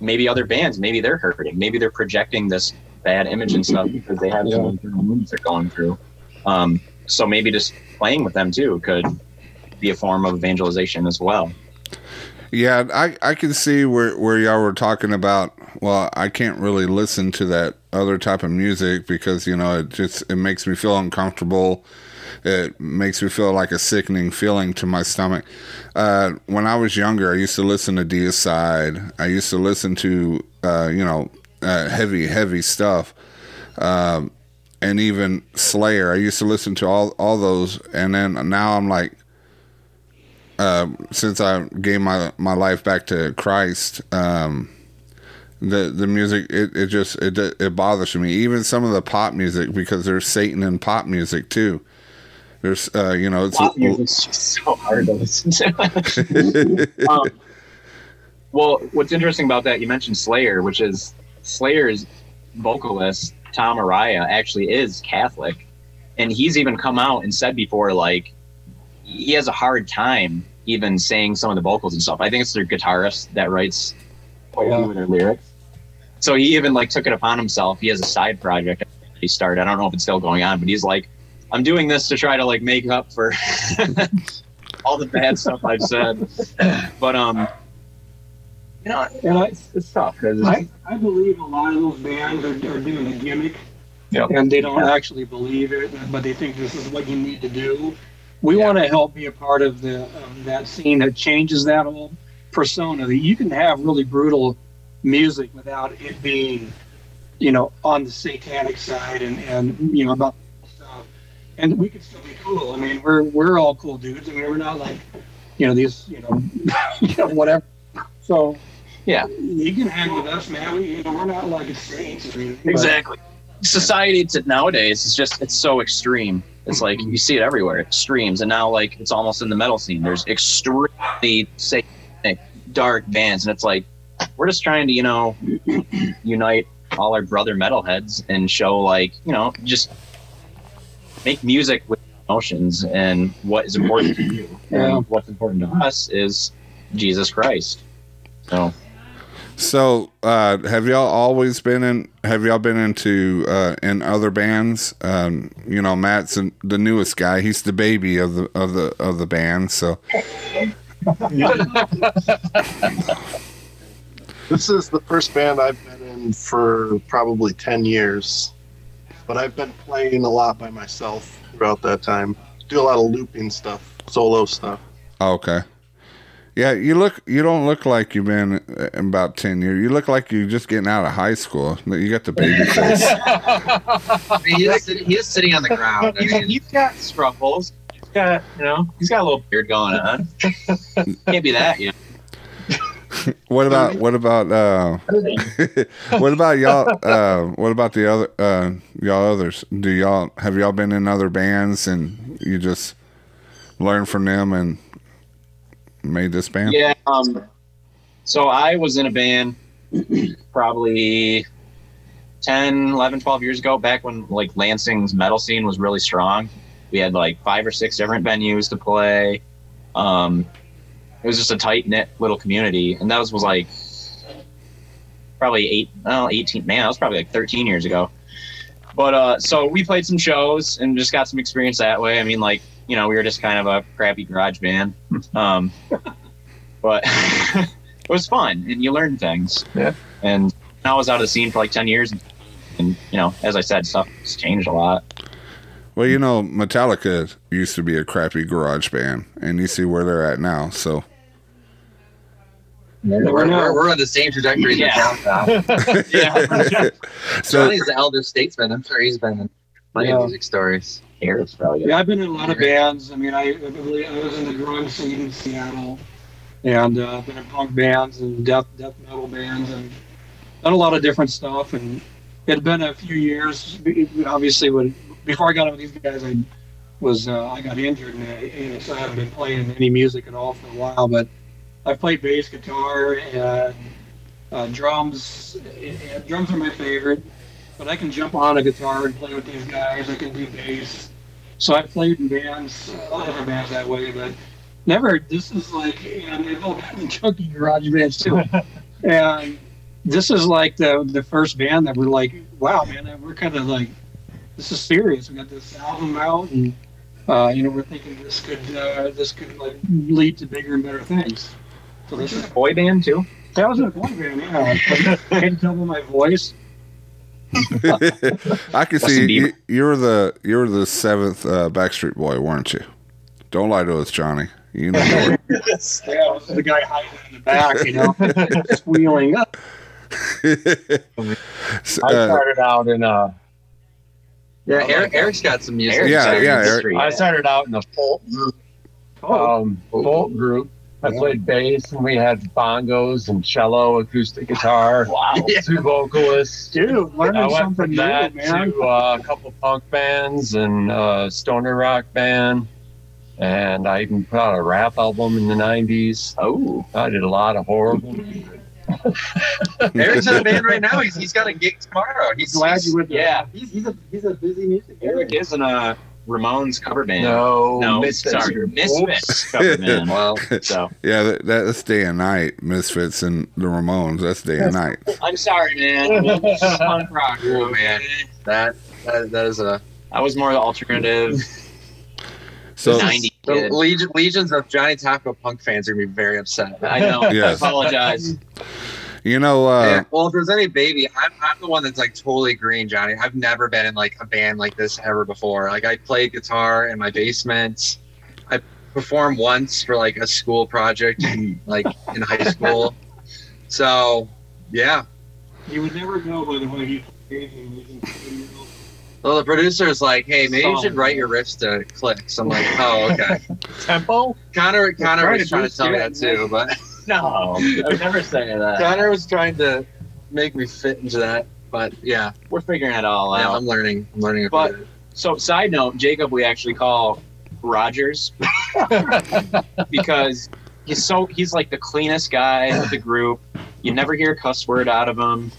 maybe other bands, maybe they're hurting, maybe they're projecting this bad image and stuff because they have some internal wounds they're going through. Um, so maybe just playing with them too could be a form of evangelization as well. Yeah, I, I can see where, where y'all were talking about. Well, I can't really listen to that other type of music because you know it just it makes me feel uncomfortable. It makes me feel like a sickening feeling to my stomach. Uh, when I was younger, I used to listen to Deicide. I used to listen to uh, you know uh, heavy heavy stuff, um, and even Slayer. I used to listen to all all those, and then now I'm like um, since I gave my my life back to Christ, um, the the music it, it just it it bothers me. Even some of the pop music because there's Satan in pop music too. There's uh, you know it's Pop music's just so hard to listen to. um, well, what's interesting about that, you mentioned Slayer, which is Slayer's vocalist, Tom Araya, actually is Catholic. And he's even come out and said before, like, he has a hard time even saying some of the vocals and stuff. I think it's their guitarist that writes quite a few of their lyrics. So he even like took it upon himself. He has a side project he started. I don't know if it's still going on, but he's like, I'm doing this to try to like make up for all the bad stuff I've said. But um, you know, And I, it's, it's tough because I, I believe a lot of those bands are, are doing a gimmick, Yep. and they don't actually believe it, but they think this is what you need to do. We want to help be a part of the of that scene that changes that whole persona. That you can have really brutal music without it being, you know, on the satanic side and and you know about stuff, and we can still be cool. I mean, we're we're all cool dudes. I mean, we're not like, you know, these you know, you know whatever. So Yeah. you can hang with us, man. We, you know, we're not like saints. I mean, but- exactly society to nowadays is just it's so extreme. It's like you see it everywhere, extremes, and now like it's almost in the metal scene. There's extremely satanic, dark bands, and it's like we're just trying to you know unite all our brother metalheads and show like you know just make music with emotions and what is important to you Yeah. and what's important to us is Jesus Christ. So So, uh, have y'all always been in? Have y'all been into uh, in other bands? Um, you know, Matt's the- the newest guy. He's the baby of the of the of the band. So, This is the first band I've been in for probably 10 years. But I've been playing a lot by myself throughout that time. Do a lot of looping stuff, solo stuff. okay, yeah. You look. You don't look like you've been about ten years. You look like you're just getting out of high school. You got the baby face. he, is sitting, he is sitting on the ground. I he's, mean, he's got scruffles. He's got you know he's got a little beard going on. Can't be that, you know. What about what about uh, what about y'all? Uh, what about the other uh, y'all others? Do y'all have y'all been in other bands and you just learn from them and made this band? Yeah. Um, so I was in a band probably 10, 11, 12 years ago, back when like Lansing's metal scene was really strong. We had like five or six different venues to play. Um, it was just a tight knit little community. And that was, was like probably eight, oh, 18, man, that was probably like 13 years ago. But uh, so we played some shows and just got some experience that way. I mean, like, you know, we were just kind of a crappy garage band. Um, but it was fun and you learn things. Yeah. And I was out of the scene for like 10 years. And, you know, as I said, stuff has changed a lot. Well, you know, Metallica used to be a crappy garage band, and you see where they're at now. So, We're, we're, we're on the same trajectory. Yeah. as yeah. so Johnny's the elder statesman. I'm sure he's been in plenty Yeah. of music stories. Yeah, I've been in a lot of bands. I mean, I, I really- I was in the grunge scene in Seattle, and uh, I've been in punk bands and death death metal bands, and done a lot of different stuff. And it had been a few years. Obviously, when before I got in with these guys, I was uh, I got injured, and, I, and so I haven't been playing any music at all for a while. But I played bass guitar and uh, drums. And drums are my favorite, but I can jump on a guitar and play with these guys. I can do bass. So I played in bands, a lot of different bands that way, but never. This is like, and they've all been junky garage bands too. and this is like the the first band that we're like, wow, man, we're kind of like, this is serious. We got this album out, and uh, you know, we're thinking this could uh, this could like lead to bigger and better things. So this is a boy band too. that was a boy band, yeah. I can't tell my voice. I can Justin see Bieber. you, you're the you're the seventh uh, Backstreet Boy, weren't you? Don't lie to us, Johnny. You know. you. Yeah, this is the guy hiding in the back, you know, squealing up. So, I uh, started out in a. Yeah, Eric, Eric's got some music. Yeah, yeah, history. I started out in a folk group. Um, folk group. I played bass, and we had bongos and cello, acoustic guitar, Wow. two vocalists. Dude, learning I learning went something from new, that man. to uh, a couple punk bands and a stoner rock band. And I even put out a rap album in the 90s. Oh, I did a lot of horrible. Eric's in a band right now. He's, he's got a gig tomorrow. He's Glad you went there. yeah. He's, he's a he's a busy music. Eric is in a Ramones cover band. No, no, Misfits sorry. Misfits cover band. Well, So yeah, that, that's day and night. Misfits and the Ramones. That's day and night. I'm sorry, man. Punk rock. oh man, that that, that is a I was more the alternative So 90 the legions of Johnny Taco punk fans are gonna be very upset. I know. Yes. I apologize. You know, uh, yeah. Well, if there's any baby, I'm, I'm the one that's like totally green, Johnny. I've never been in like a band like this ever before. Like I played guitar in my basement. I performed once for like a school project in like in high school. So yeah. You would never know by the way he played. and you can- Well, the producer's like, "Hey, maybe you should write your riffs to clicks." I'm like, "Oh, okay." Tempo? Connor, Connor trying was trying to tell me that too, but No, um, I would never say that. Connor was trying to make me fit into that. But yeah, We're figuring it all out. yeah out. I'm learning. I'm learning But- it. So, side note, Jacob, we actually call Rogers because he's so he's like the cleanest guy of the group. You never hear a cuss word out of him.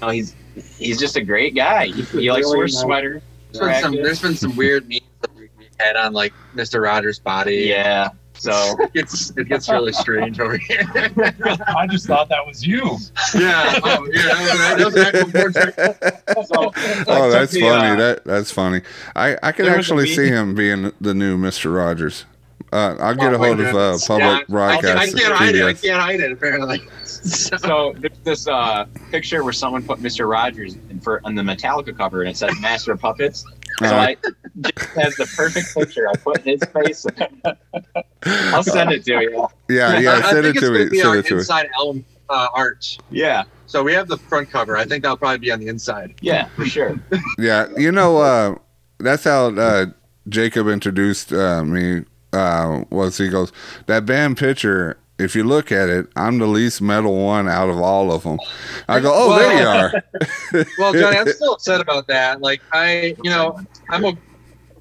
No, he's he's just a great guy. He, he likes to wear nice. sweater. There's been, some, there's been some weird memes that we we had on like Mr. Rogers' body. Yeah. So it gets it gets really strange over here. I just thought that was you. yeah, oh, yeah, that was, that was an actual so oh, took that's the, funny. uh, that that's funny. I I could there was a actually see him being the new Mister Rogers. Uh, I'll get Oh, a hold of uh, public Yeah, I, broadcast. I can't hide it. I can't hide it. Apparently. So- so there's this uh, picture where someone put Mr. Rogers in for on the Metallica cover and it says Master of Puppets. So Uh-huh. I Jacob has the perfect picture. I put his face. I'll send it to you. Yeah, yeah. I, I Send think it it's to going me. to be Send our it to me. inside album uh, art. Yeah, So we have the front cover. I think that'll probably be on the inside. yeah, for sure. Yeah, you know, uh, that's how uh, Jacob introduced uh, me. Uh, was he goes that band picture? If you look at it, I'm the least metal one out of all of them. I go, oh, there you are. Well, Johnny, I'm still upset about that. Like, I, you know, I'm a.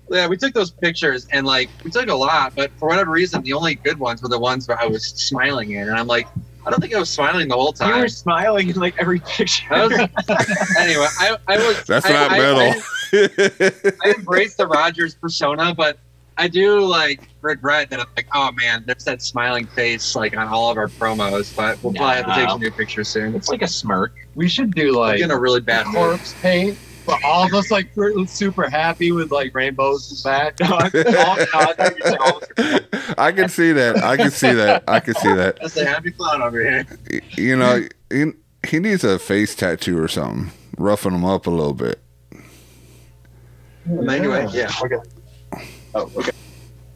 Yeah, we took those pictures and like we took a lot, but for whatever reason, the only good ones were the ones where I was smiling in, and I'm like, I don't think I was smiling the whole time. You were smiling in like every picture. I was- anyway, I, I was. That's I, not I- metal. I, I embrace the Rogers persona, but I do like regret that I'm like, oh man, there's that smiling face like on all of our promos, but we'll probably have to take some new pictures soon. It's like a smirk. We should do like in a really bad mood. corpse paint, but all of us like we're super happy with like rainbows and the back. I thought you said all- I can see that. I can see that. I can see that. That's a happy clown over here. You know, he, he needs a face tattoo or something, roughing him up a little bit. Anyway, yeah. Okay. Oh, okay.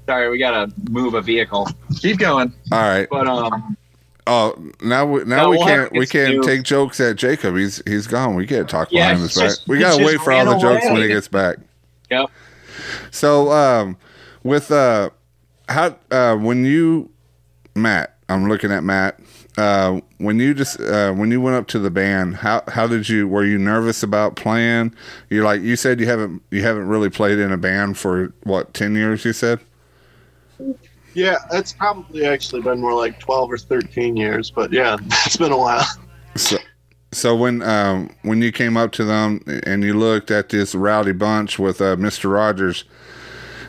Sorry, we gotta move a vehicle. Keep going. All right. But um, Oh, now we now No, we can't we can't take jokes at Jacob. He's he's gone. We can't talk Yeah, behind his back. We gotta wait for all the jokes when he gets back. Yep. So um, with uh, how uh when you Matt, I'm looking at Matt. Uh, when you just uh, when you went up to the band, how how did you? Were you nervous about playing? You like you said you haven't you haven't really played in a band for what ten years? You said. Yeah, it's probably actually been more like 12 or 13 years, but yeah, it's been a while. So, so when um, when you came up to them and you looked at this rowdy bunch with uh, Mister Rogers,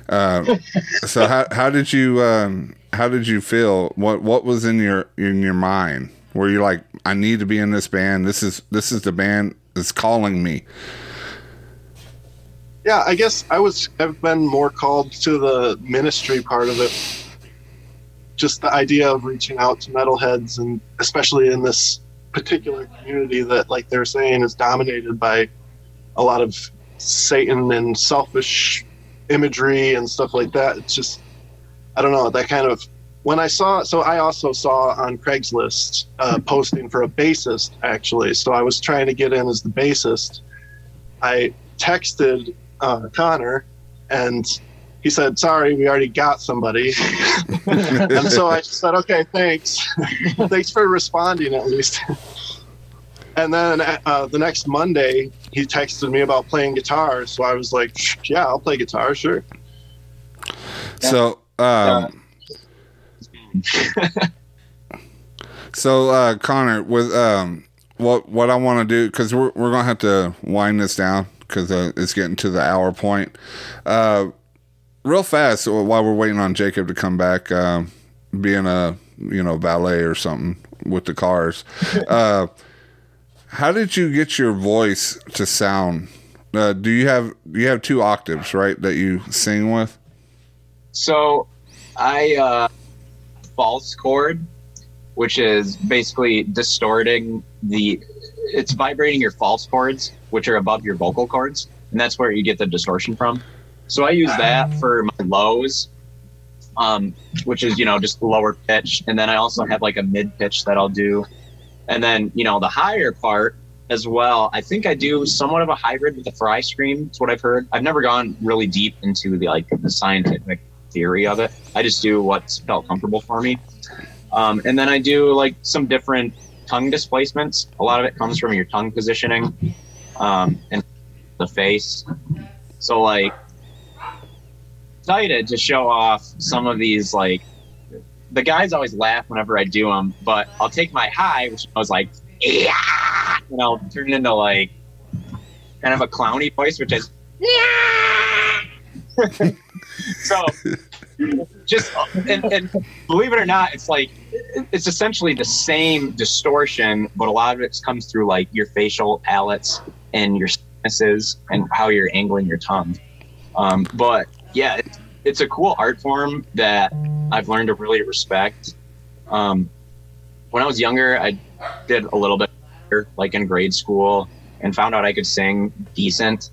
uh, so how how did you um, how did you feel? What what was in your in your mind? Were you like, I need to be in this band? This is this is the band that's calling me. Yeah, I guess I was have been more called to the ministry part of it. Just the idea of reaching out to metalheads and especially in this particular community that like they're saying is dominated by a lot of Satan and selfish imagery and stuff like that. It's just I don't know, that kind of when I saw so I also saw on Craigslist uh, posting for a bassist actually. So I was trying to get in as the bassist. I texted uh, Connor, and he said, "Sorry, we already got somebody." and so I said, "Okay, thanks, thanks for responding at least." and then uh, the next Monday, he texted me about playing guitar, so I was like, "Yeah, I'll play guitar, sure." So um, so uh, Connor, with um, what what I want to do because we're we're gonna have to wind this down because uh, it's getting to the hour point. Uh, real fast while we're waiting on Jacob to come back, um, being a you know valet or something with the cars. Uh, how did you get your voice to sound? Uh, do you have you have two octaves right that you sing with? So I uh, false chord, which is basically distorting the. It's vibrating your false chords, which are above your vocal cords, and that's where you get the distortion from. So I use that for my lows, um, which is you know just lower pitch, and then I also have like a mid pitch that I'll do, and then you know the higher part as well. I think I do somewhat of a hybrid with the fry scream. It's what I've heard. I've never gone really deep into the like the scientific theory of it. I just do what's felt comfortable for me. Um, and then I do like some different tongue displacements. A lot of it comes from your tongue positioning um, and the face. So like excited to show off some of these like the guys always laugh whenever I do them, but I'll take my high, which I was like, yeah, and I'll turn into like kind of a clowny voice, which is yeah. so just and, and believe it or not, it's like it's essentially the same distortion, but a lot of it comes through like your facial palates and your sinuses and how you're angling your tongue. Um, but yeah, it's, it's a cool art form that I've learned to really respect. Um, when I was younger, I did a little bit better, like in grade school, and found out I could sing decent.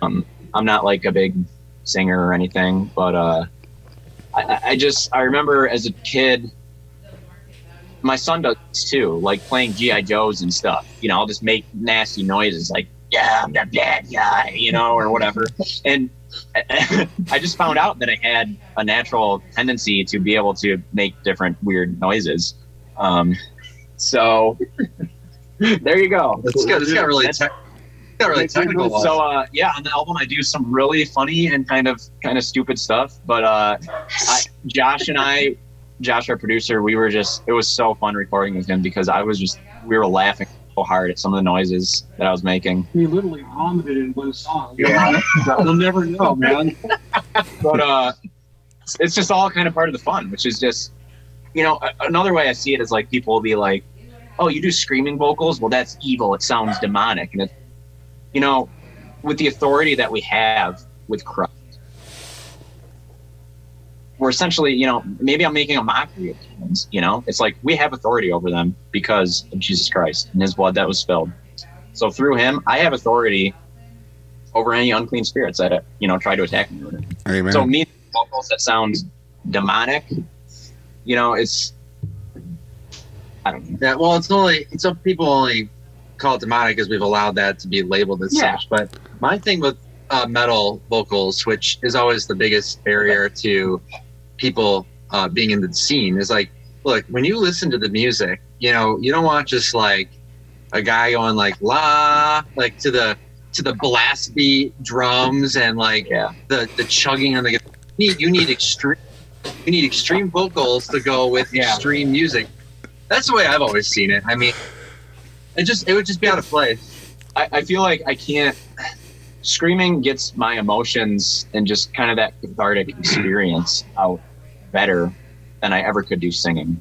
Um, I'm not like a big singer or anything, but uh, I, I just I remember as a kid, my son does too, like playing GI Joes and stuff. You know, I'll just make nasty noises like "Yeah, I'm the bad guy," you know, or whatever. And I just found out that I had a natural tendency to be able to make different weird noises. Um, so there you go. Got, it's got really, That's- tech really technical. so uh, yeah, on the album I do some really funny and kind of kind of stupid stuff. But uh, I, Josh and I, Josh, our producer, we were just it was so fun recording with him because I was just we were laughing so hard at some of the noises that I was making. He literally vomited in one song. Yeah. You'll never know, man. But uh, it's just all kind of part of the fun, which is just you know another way I see it is like people will be like, oh, you do screaming vocals? Well, that's evil. It sounds demonic, and it, you know, with the authority that we have with Christ, we're essentially, you know, maybe I'm making a mockery of demons. You know, it's like we have authority over them because of Jesus Christ and His blood that was spilled. So through Him, I have authority over any unclean spirits that you know try to attack me with it. Amen. So me vocals that sound demonic, you know, it's I don't know. Yeah, well, it's only some people only call it demonic because we've allowed that to be labeled as Yeah. such. But my thing with uh, metal vocals, which is always the biggest barrier to people uh, being in the scene, is like, look, when you listen to the music, you know, you don't want just like a guy going like la, like to the to the blast beat drums and like Yeah. the the chugging on the. guitar. You need, you need extreme. You need extreme vocals to go with Yeah. extreme music. That's the way I've always seen it. I mean, it just it would just be out of place. I, I feel like I can't. Screaming gets my emotions and just kind of that cathartic experience out better than I ever could do singing.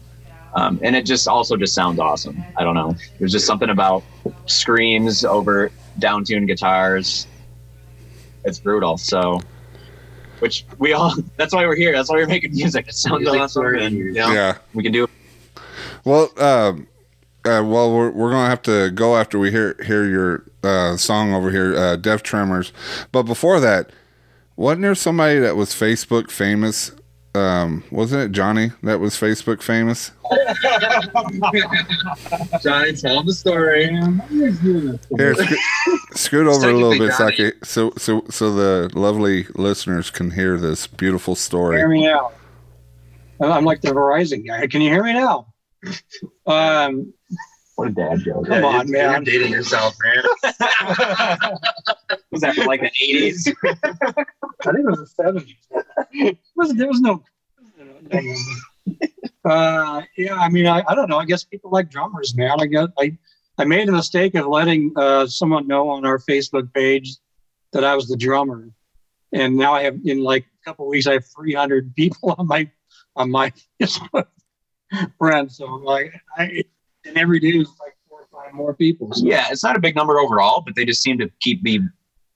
Um, and it just also just sounds awesome. I don't know. There's just something about screams over downtuned guitars. It's brutal. So, which we all, that's why we're here. That's why we're making music. It sounds Music's awesome. And you know? yeah. we can do it. Well, um, uh, well, we're, we're gonna have to go after we hear hear your uh, song over here, uh, Death Tremors. But before that, wasn't there somebody that was Facebook famous? Um, wasn't it Johnny that was Facebook famous? Johnny, tell him the story. Here, scoot, scoot over a little bit so, can- so so so the lovely listeners can hear this beautiful story. Hear story. me now. I'm like the Verizon guy. Can you hear me now? Um, What a dad joke. Come on, you're, man. You're dating yourself, man. Was that from like the 80s? I think it was the 70s. It was, there was no. Uh, yeah, I mean, I, I don't know. I guess people like drummers, man. I guess I, I made a mistake of letting uh, someone know on our Facebook page that I was the drummer, and now I have in like a couple of weeks I have 300 people on my on my Facebook friends. So I'm like, I and every day is like four or five more people. So. Yeah, it's not a big number overall, but they just seem to keep me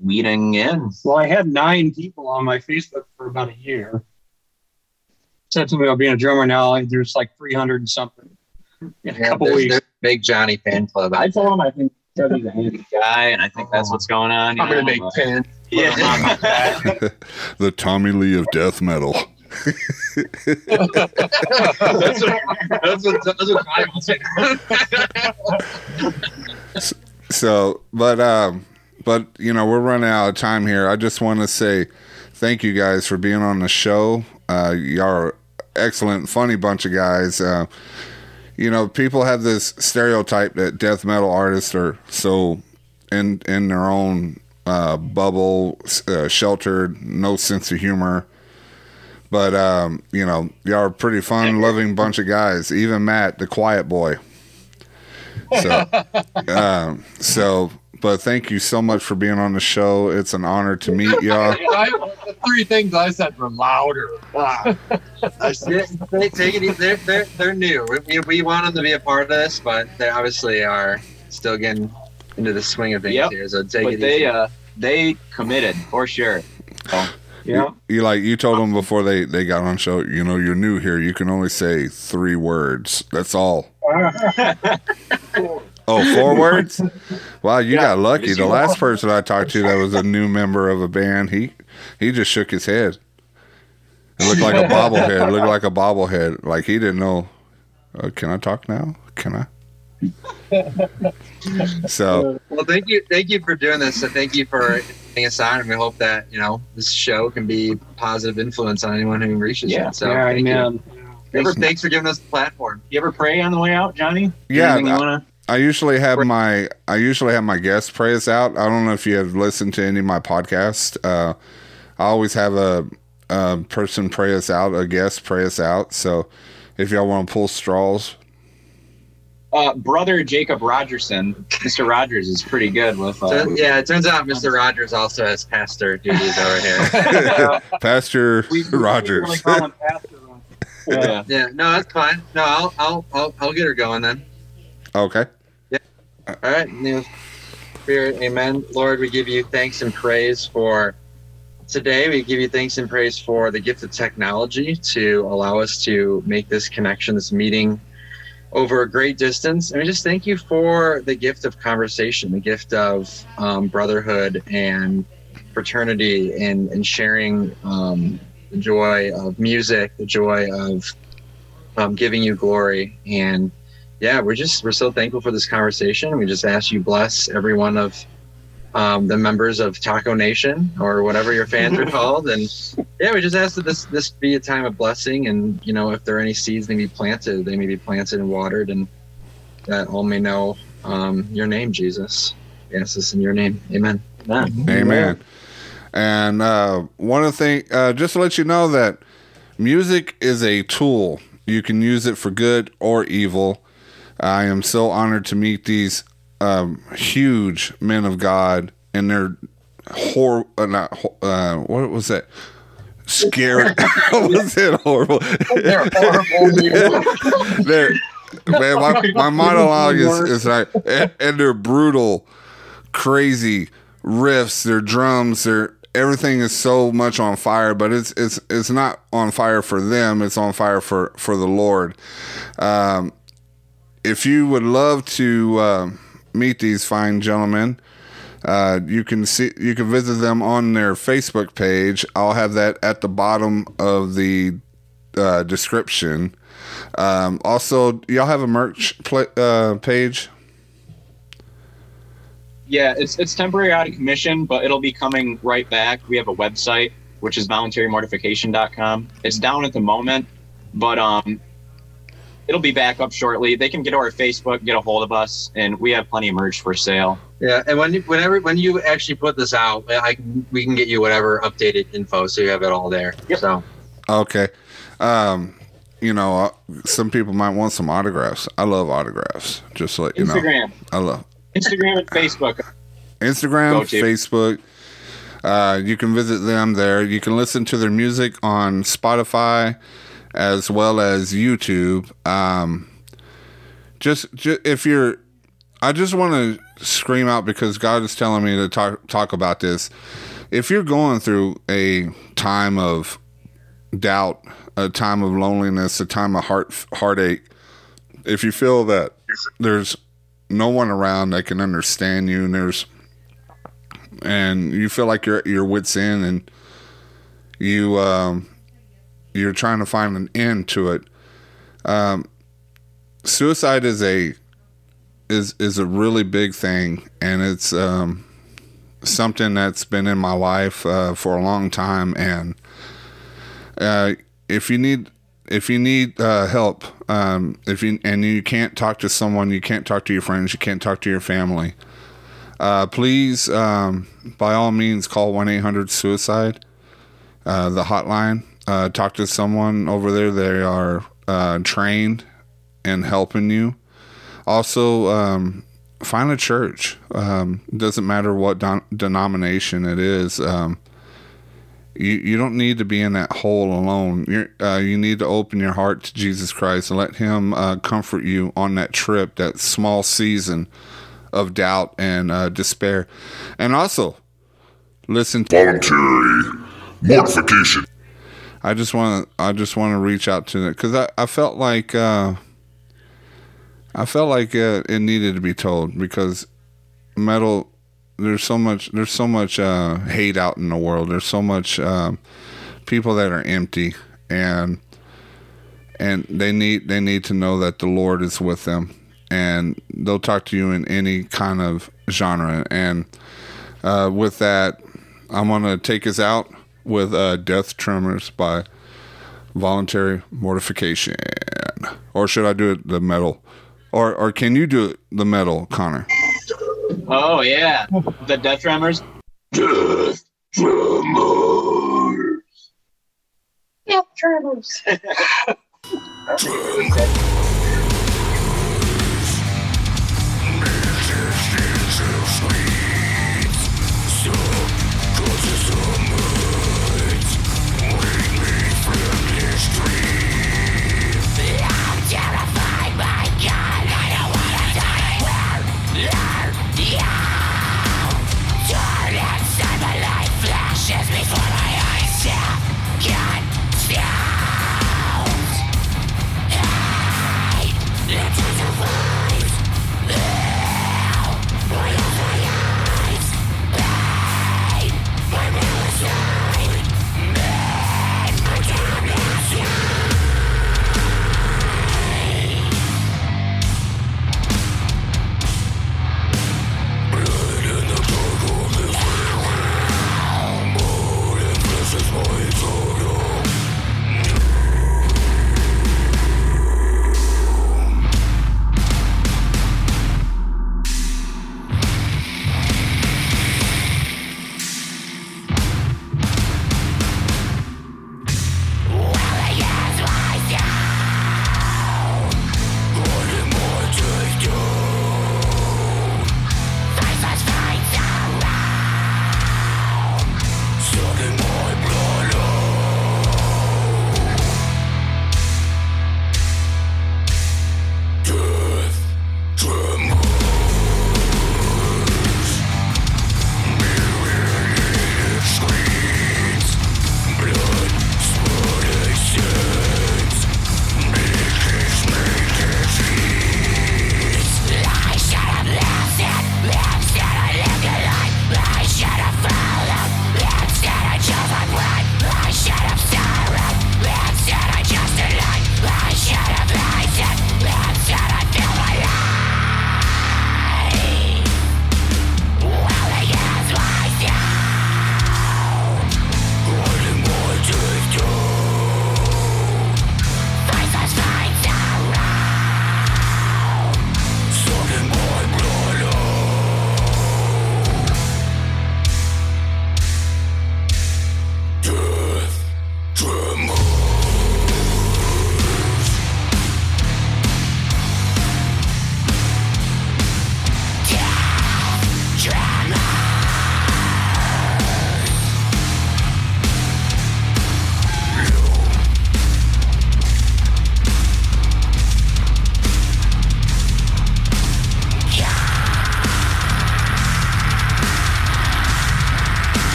weeding in. Well, I had nine people on my Facebook for about a year. Said to me about being a drummer now. and There's like 300 and something in a couple there's- weeks. there's big Johnny fan club. I told him I think Trevor's a handy guy, and I think that's what's going on. I'm gonna make but- pin. Yeah. the Tommy Lee of death metal. That's what that's what that's Johnny wants. So, but um, but you know, we're running out of time here. I just want to say thank you guys for being on the show. Uh, y'all are excellent, funny bunch of guys. Uh, you know, people have this stereotype that death metal artists are so in in their own uh, bubble, uh, sheltered, no sense of humor. But um, you know, y'all are a pretty fun, loving bunch of guys. Even Matt, the quiet boy. So, um, so, but thank you so much for being on the show. It's an honor to meet y'all. I, the three things I said were louder. I Yeah, they take it. easy. They're they're they're new. We, we want them to be a part of this, but they obviously are still getting into the swing of things Yep. here. So take but it they easy. uh they committed for sure. Yeah. You like you told them before they they got on show. You know, you're new here. You can only say three words. That's all. Oh, four words? Wow, you got lucky. The last person I talked to that was a new member of a band, he he just shook his head. It looked like a bobblehead. It looked like a bobblehead. Like he didn't know. Uh, can I talk now? Can I? So Well, thank you, thank you for doing this, and thank you for taking us on. And we hope that you know this show can be positive influence on anyone who reaches Yeah. it. So yeah, thank you. amen. Thanks, thanks for giving us the platform. You ever pray on the way out, Johnny? Yeah, Anything you I- wanna? I usually have my I usually have my guest pray us out. I don't know if you have listened to any of my podcasts. Uh, I always have a, a person pray us out, a guest pray us out. So if y'all want to pull straws, Uh, brother Jacob Rogerson, Mr. Rogers is pretty good with. Uh, So, yeah, it turns out Mr. Rogers also has pastor duties over here. Pastor We, we Rogers. really call him Pastor Rogers. yeah. Yeah, no, that's fine. No, I'll I'll I'll, I'll get her going then. okay. Yeah. All right, new spirit, amen. Lord, we give you thanks and praise for today. We give you thanks and praise for the gift of technology to allow us to make this connection, this meeting over a great distance. And we just thank you for the gift of conversation, the gift of um, brotherhood and fraternity and, and sharing um, the joy of music, the joy of um, giving you glory. And yeah, we're just, we're so thankful for this conversation. We just ask you bless every one of um, the members of Taco Nation or whatever your fans are called. And yeah, we just ask that this this be a time of blessing, and you know, if there are any seeds they be planted, they may be planted and watered, and that all may know um, your name, Jesus. We ask this in your name, Amen. Amen. Amen. And uh, one of the things, uh, just to let you know that music is a tool. You can use it for good or evil. I am so honored to meet these um, huge men of God, and they're hor uh, not uh, what was that? Scary. was it? Horrible. They're horrible. they're man, my, my monologue is, is like, and, and they're brutal, crazy riffs. Their drums, their everything is so much on fire, but it's it's it's not on fire for them. It's on fire for for the Lord. Um, if you would love to uh, meet these fine gentlemen. Uh, you can see you can visit them on their Facebook page. I'll have that at the bottom of the uh, description. Um, also, y'all have a merch pla uh, page. Yeah, it's it's temporary out of commission, but it'll be coming right back. We have a website which is voluntarymortification.com. It's down at the moment, but um it'll be back up shortly. They can get to our Facebook, get a hold of us, and we have plenty of merch for sale. Yeah, and when you, whenever when you actually put this out, I we can get you whatever updated info, so you have it all there. Yep. So Okay. Um, you know, uh, some people might want some autographs. I love autographs. Just to let you know, Instagram. I love Instagram and Facebook. Instagram, Facebook. Uh, you can visit them there. You can listen to their music on Spotify as well as YouTube. Um, just, ju- if you're, I just want to scream out because God is telling me to talk talk about this. If you're going through a time of doubt, a time of loneliness, a time of heart heartache, if you feel that there's no one around that can understand you, and there's and you feel like you're at your wits end, and you um, you're trying to find an end to it. Um, suicide is a is is a really big thing, and it's um, something that's been in my life uh, for a long time. And uh, if you need if you need uh, help, um, if you and you can't talk to someone, you can't talk to your friends, you can't talk to your family. Uh, please, um, by all means, call one eight hundred suicide, uh, the hotline. Uh, talk to someone over there. They are uh, trained in helping you. Also, um, find a church. Um, doesn't matter what don- denomination it is. Um, you you don't need to be in that hole alone. You're, uh, you need to open your heart to Jesus Christ and let Him uh, comfort you on that trip, that small season of doubt and uh, despair. And also, listen. To, Voluntary mortification. I just want to I just want to reach out to it because I, I felt like uh, I felt like uh, it needed to be told because metal there's so much there's so much uh, hate out in the world. There's so much um, people that are empty and and they need they need to know that the Lord is with them and they'll talk to you in any kind of genre. And uh, with that I'm gonna take us out with uh, Death Tremors by Voluntary Mortification. Or should I do it the metal? Or or can you do it the metal Connor? Oh yeah, the Death Tremors. Death tremors. It's